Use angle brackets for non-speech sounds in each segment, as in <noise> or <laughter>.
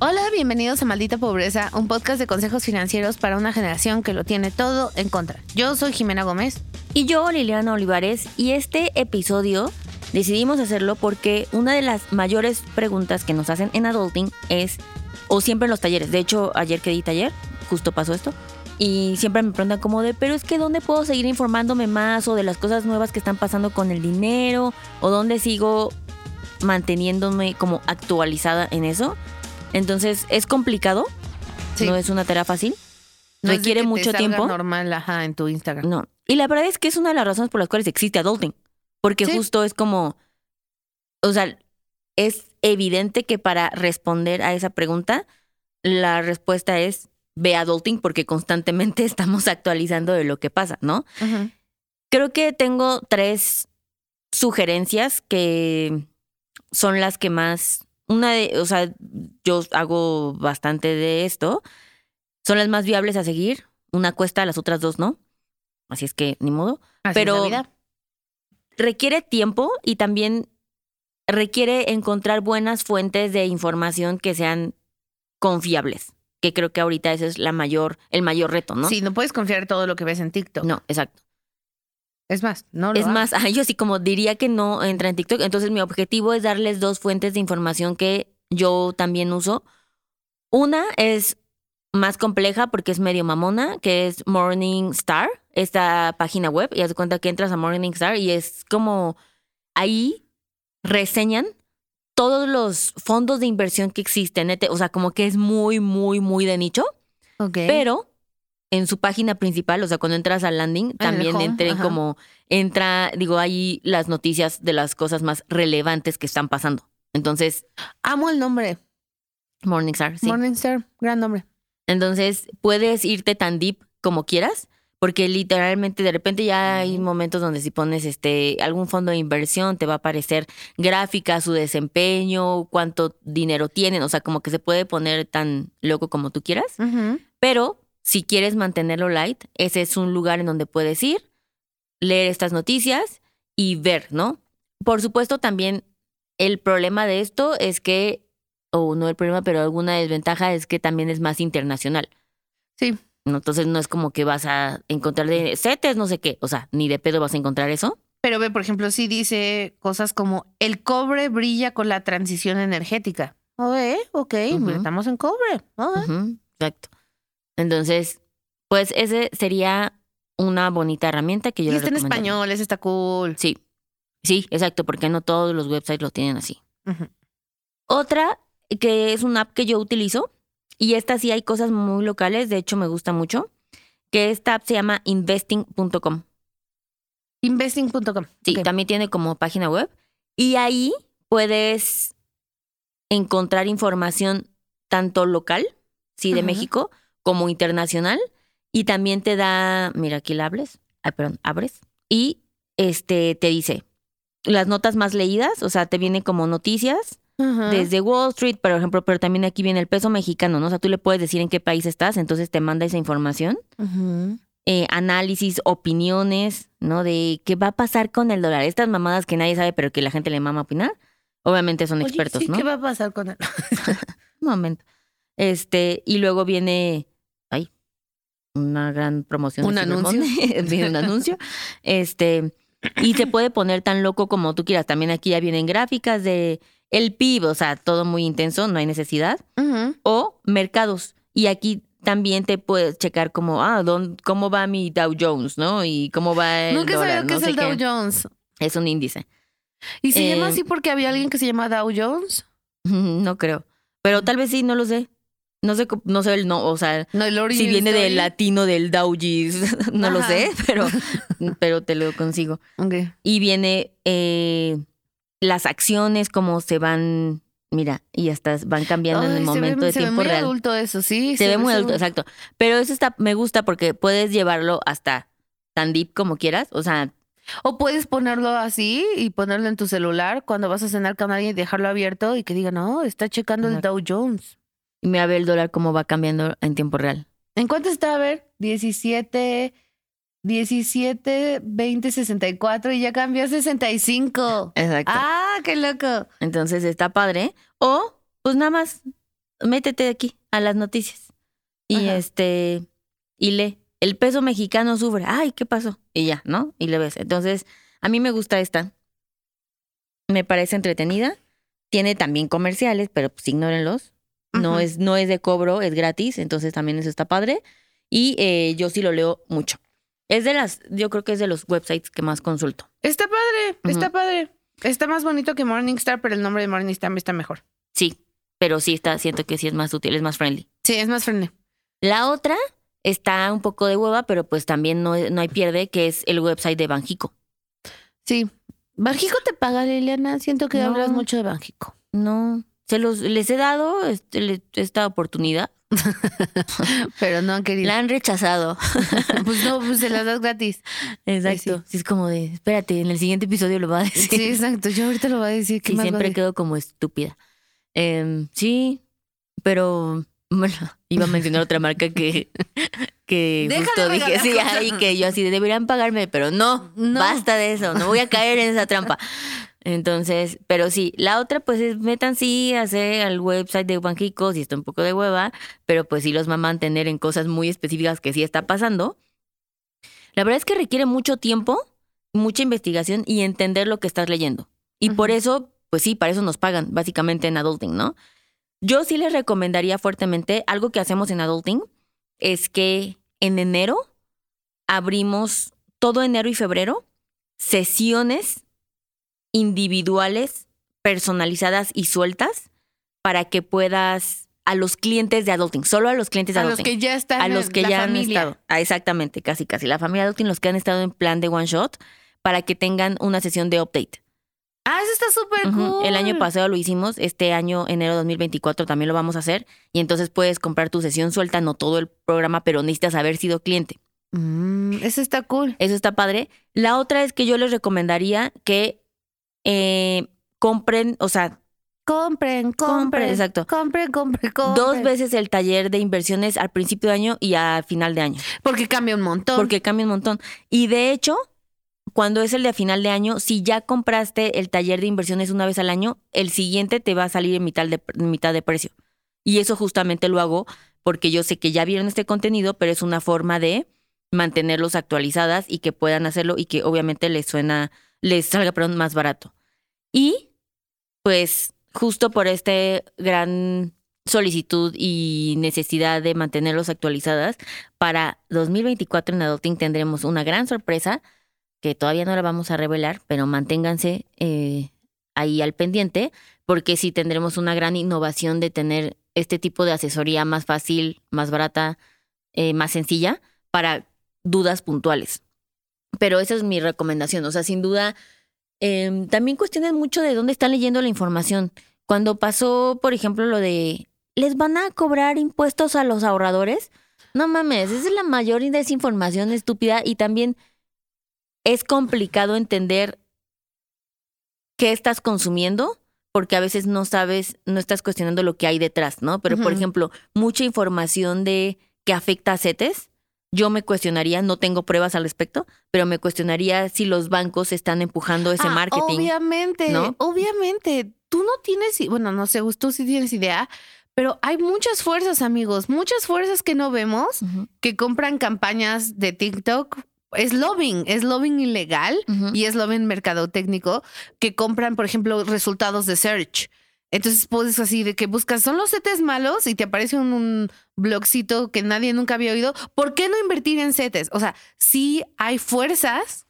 Hola, bienvenidos a Maldita Pobreza, un podcast de consejos financieros para una generación que lo tiene todo en contra. Yo soy Jimena Gómez. Y yo, Liliana Olivares, y este episodio decidimos hacerlo porque una de las mayores preguntas que nos hacen en Adulting es, o siempre en los talleres, de hecho ayer que di taller, justo pasó esto, y siempre me preguntan como de, pero es que ¿dónde puedo seguir informándome más o de las cosas nuevas que están pasando con el dinero o dónde sigo manteniéndome como actualizada en eso? Entonces es complicado, Sí. no es una tarea fácil, No es requiere que te mucho salga tiempo. normal, ajá, en tu Instagram. No. Y la verdad es que es una de las razones por las cuales existe adulting. Porque Sí. justo es como. O sea, es evidente que para responder a esa pregunta, la respuesta es ve adulting porque constantemente <laughs> estamos actualizando de lo que pasa, ¿no? Creo que tengo tres sugerencias que son las que más. Una de, o sea, yo hago bastante de esto. Son las más viables a seguir. Una cuesta, las otras dos no. Así es que ni modo. Así Pero-. Requiere tiempo y también requiere encontrar buenas fuentes de información que sean confiables. Que creo que ahorita ese es la mayor, el mayor reto, ¿no? Sí, no puedes confiar en todo lo que ves en TikTok. No, exacto. Es más, no lo Es hagas. más, <laughs> yo así como diría que no entra en TikTok. Entonces mi objetivo es darles dos fuentes de información que yo también uso. Una es más compleja porque es medio mamona, que es Morning Star, esta página web. Y haz cuenta que entras a Morning Star y es como ahí reseñan todos los fondos de inversión que existen. O sea, como que es muy, muy, muy de nicho. Ok. Pero en su página principal, o sea, cuando entras al landing, también home, entren ajá. como, entra, digo, ahí las noticias de las cosas más relevantes que están pasando. Entonces, Amo el nombre. Morningstar, sí. Morningstar, gran nombre. Entonces, puedes irte tan deep como quieras, porque literalmente de repente ya hay momentos donde si pones este algún fondo de inversión te va a aparecer gráfica, su desempeño, cuánto dinero tienen, o sea, como que se puede poner tan loco como tú quieras. Pero si quieres mantenerlo light, ese es un lugar en donde puedes ir, leer estas noticias y ver, ¿no? Por supuesto, también el problema de esto es que, o no el problema, pero alguna desventaja es que también es más internacional. Sí. ¿No? Entonces no es como que vas a encontrar de CETES, no sé qué, o sea, ni de pedo vas a encontrar eso. Pero ve, por ejemplo, sí dice cosas como el cobre brilla con la transición energética. Ok, ok, Ujú. estamos en cobre. Exacto. Entonces, pues ese sería una bonita herramienta que yo Y está en español, ese está cool. Sí, sí, exacto, porque no todos los websites lo tienen así. Otra que es una app que yo utilizo, y esta sí hay cosas muy locales, de hecho me gusta mucho, que esta app se llama investing.com. Investing.com. Sí, también tiene como página web. Y ahí puedes encontrar información tanto local, sí, de. México, como internacional. Y también te da, mira, aquí la abres, ay, perdón, abres. Y este te dice las notas más leídas, o sea, te viene como noticias Desde Wall Street, por ejemplo, pero también aquí viene el peso mexicano, ¿no? O sea, tú le puedes decir en qué país estás, entonces te manda esa información eh, análisis, opiniones, ¿no? De qué va a pasar con el dólar. Estas mamadas que nadie sabe, pero que la gente le mama opinar, obviamente son Oye, expertos, sí, ¿no? ¿Qué va a pasar con él? <laughs> Un momento. Este, y luego viene, ay, una gran promoción. ¿Un anuncio? <laughs> Viene un anuncio. Este, Y se puede poner tan loco como tú quieras. También aquí ya vienen gráficas de el PIB, o sea, todo muy intenso, no hay necesidad. Ujú. O mercados. Y aquí también te puedes checar como, ah, ¿dónde- ¿cómo va mi Dow Jones, no? Y cómo va el Nunca dólar, sabía qué no es el qué. Dow Jones. Es un índice. ¿Y se Eh, llama así porque había alguien que se llama Dow Jones? <laughs> No creo. Pero tal vez sí, no lo sé. No sé, no sé el no, o sea, No, el si viene del latino del Dougis, <laughs> no lo sé, pero, <laughs> pero te lo consigo. Ok. Y viene eh, las acciones, cómo se van, mira, y hasta van cambiando en el momento ve, de se ve tiempo muy real. adulto eso, sí. se ve muy adulto, exacto. Pero eso está, me gusta porque puedes llevarlo hasta tan deep como quieras. O sea, O puedes ponerlo así y ponerlo en tu celular cuando vas a cenar con alguien y dejarlo abierto y que diga, no, está checando el. Dow Jones. y mira ve el dólar cómo va cambiando en tiempo real. ¿En cuánto está? A ver, 17, 17, 20, 64 y ya cambió a 65. Exacto. Ah, qué loco. Entonces está padre. O, pues nada más, métete aquí a las noticias. Y Ajá. este, y lee. El peso mexicano sufre. Ay, ¿qué pasó? Y ya, ¿no? Y le ves. Entonces, a mí me gusta esta. Me parece entretenida. Tiene también comerciales, pero pues ignórenlos. No, es, no es de cobro, es gratis. Entonces también eso está padre. Y eh, yo sí lo leo mucho. Es de las, yo creo que es de los websites que más consulto. Está padre, está padre. Está más bonito que Morningstar, pero el nombre de Morningstar está mejor. Sí, pero sí está, siento que sí es más útil, es más friendly. Sí, es más friendly. La otra está un poco de hueva, pero pues también no, no hay pierde, que es el website de Banjico. Sí. ¿Banjico te paga, Liliana? Siento que No. hablas mucho de Banjico. No, se los les he dado este, esta oportunidad. <laughs> Pero no han querido. La han rechazado. <laughs> Pues no, pues se las das gratis. Exacto. Sí. es como de, espérate, en el siguiente episodio lo va a decir. Sí, exacto. Yo ahorita lo voy a decir. ¿Qué Sí, más siempre decir? quedo como estúpida. Em, sí, pero bueno, iba a mencionar otra marca que, <laughs> que justo dije, sí, ahí que yo así de, deberían pagarme, pero no, No. basta de eso, no voy a caer en esa trampa. Entonces, pero sí, la otra pues es metan sí, hacer al website de Banjico, si está un poco de hueva, pero pues sí los va a mantener en cosas muy específicas que sí está pasando. La verdad es que requiere mucho tiempo, mucha investigación y entender lo que estás leyendo. Y por eso, pues sí, para eso nos pagan, básicamente en Adulting, ¿no? Yo sí les recomendaría fuertemente, algo que hacemos en Adulting, es que en enero abrimos todo enero y febrero sesiones individuales, personalizadas y sueltas para que puedas a los clientes de Adulting, solo a los clientes de A los Adulting que ya están a los que la ya han estado. Ah, exactamente, casi casi. La familia Adulting, los que han estado en plan de one shot, para que tengan una sesión de update. Ah, eso está súper cool. El año pasado lo hicimos, este año, enero 2024, también lo vamos a hacer. Y entonces puedes comprar tu sesión suelta, no todo el programa, pero necesitas haber sido cliente. Mm, eso está cool. Eso está padre. La otra es que yo les recomendaría que eh, compren, o sea, Compren, Compren, exacto. Compren, compren, compren. dos veces el taller de inversiones al principio de año y a final de año. Porque cambia un montón. Porque cambia un montón. Y de hecho, cuando es el de final de año, si ya compraste el taller de inversiones una vez al año, el siguiente te va a salir en mitad de, en mitad de precio. Y eso justamente lo hago porque yo sé que ya vieron este contenido, pero es una forma de mantenerlos actualizadas y que puedan hacerlo y que obviamente les suena, les salga perdón, más barato. Y pues justo por este gran solicitud y necesidad de mantenerlos actualizadas, para 2024 en Adulting tendremos una gran sorpresa que todavía no la vamos a revelar, pero manténganse eh, ahí al pendiente, porque sí tendremos una gran innovación de tener este tipo de asesoría más fácil, más barata, eh, más sencilla para dudas puntuales. Pero esa es mi recomendación. O sea, sin duda, eh, también cuestionen mucho de dónde están leyendo la información. Cuando pasó, por ejemplo, lo de les van a cobrar impuestos a los ahorradores, no mames, esa es la mayor desinformación estúpida y también es complicado entender qué estás consumiendo porque a veces no sabes, no estás cuestionando lo que hay detrás, ¿no? Pero, por ejemplo, mucha información de que afecta a CETES, yo me cuestionaría, no tengo pruebas al respecto, pero me cuestionaría si los bancos están empujando ese Ah, marketing. Obviamente, ¿no? obviamente. Tú no tienes, bueno, no sé, tú sí tienes idea, pero hay muchas fuerzas, amigos, muchas fuerzas que no vemos que compran campañas de TikTok es lobbying, es lobbying ilegal Ujú. y es lobbying mercadotécnico que compran, por ejemplo, resultados de search. Entonces puedes así de que buscas, son los CETES malos y te aparece un, un blogcito que nadie nunca había oído. ¿Por qué no invertir en CETES? O sea, sí hay fuerzas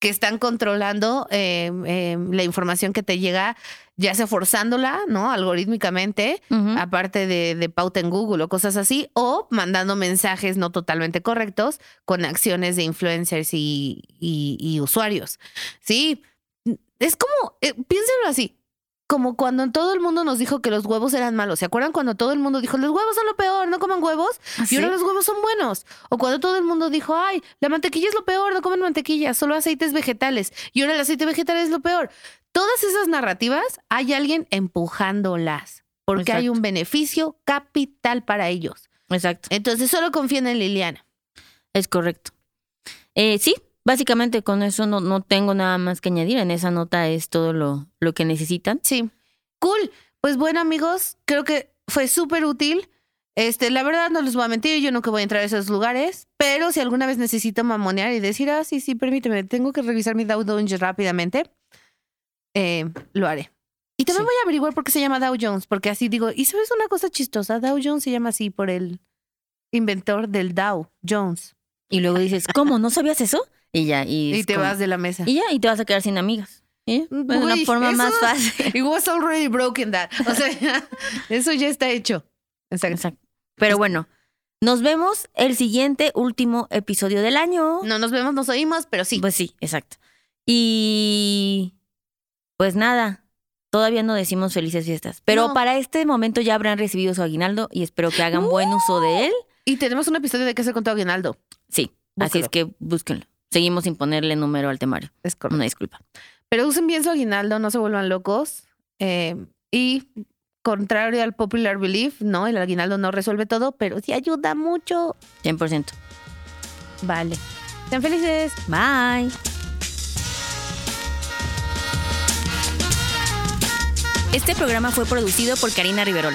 que están controlando eh, eh, la información que te llega, ya sea forzándola, ¿no? Algorítmicamente, aparte de, de pauta en Google o cosas así, o mandando mensajes no totalmente correctos con acciones de influencers y, y- y usuarios. Sí, es como, eh, piénsenlo así, como cuando todo el mundo nos dijo que los huevos eran malos. ¿Se acuerdan cuando todo el mundo dijo, los huevos son lo peor, no coman huevos? ¿Ah, Y ahora los huevos son buenos. O cuando todo el mundo dijo, ay, la mantequilla es lo peor, no comen mantequilla, solo aceites vegetales. Y ahora el aceite vegetal es lo peor. Todas esas narrativas hay alguien empujándolas porque hay un beneficio capital para ellos. Exacto. Entonces solo confíen en Liliana. Es correcto. Eh, sí, básicamente con eso no, no tengo nada más que añadir. En esa nota es todo lo, lo que necesitan. Sí. Cool. Pues bueno, amigos, creo que fue súper útil. Este, la verdad no les voy a mentir, yo nunca voy a entrar a esos lugares, pero si alguna vez necesito mamonear y decir, ah, sí, sí, permíteme, tengo que revisar mi Dow Jones rápidamente, eh, lo haré. Y también Sí. voy a averiguar por qué se llama Dow Jones, porque así digo, y sabes una cosa chistosa, Dow Jones se llama así por el inventor del Dow Jones. Y luego dices, ¿cómo? ¿No sabías eso? Y ya, y, te como- vas de la mesa. Y ya, y te vas a quedar sin amigas. ¿sí? Es una forma eso- más fácil. <laughs> It was already broken that. O sea, ya, <laughs> eso ya está hecho. Exacto. Exacto. Pero bueno, nos vemos el siguiente último episodio del año. No nos vemos, nos oímos, pero sí. Pues sí, exacto. Y pues nada, todavía no decimos felices fiestas. Pero No. para este momento ya habrán recibido su aguinaldo y espero que hagan buen uso de él. Y tenemos un episodio de qué hacer con tu aguinaldo. Sí, así es que búsquenlo. Seguimos sin ponerle número al temario. Es correcto. Una disculpa. Pero usen bien su aguinaldo, no se vuelvan locos. Eh, y contrario al popular belief, no, el aguinaldo no resuelve todo, pero sí ayuda mucho. 100%. Vale. Sean felices. Bye. Este programa fue producido por Karina Riverol.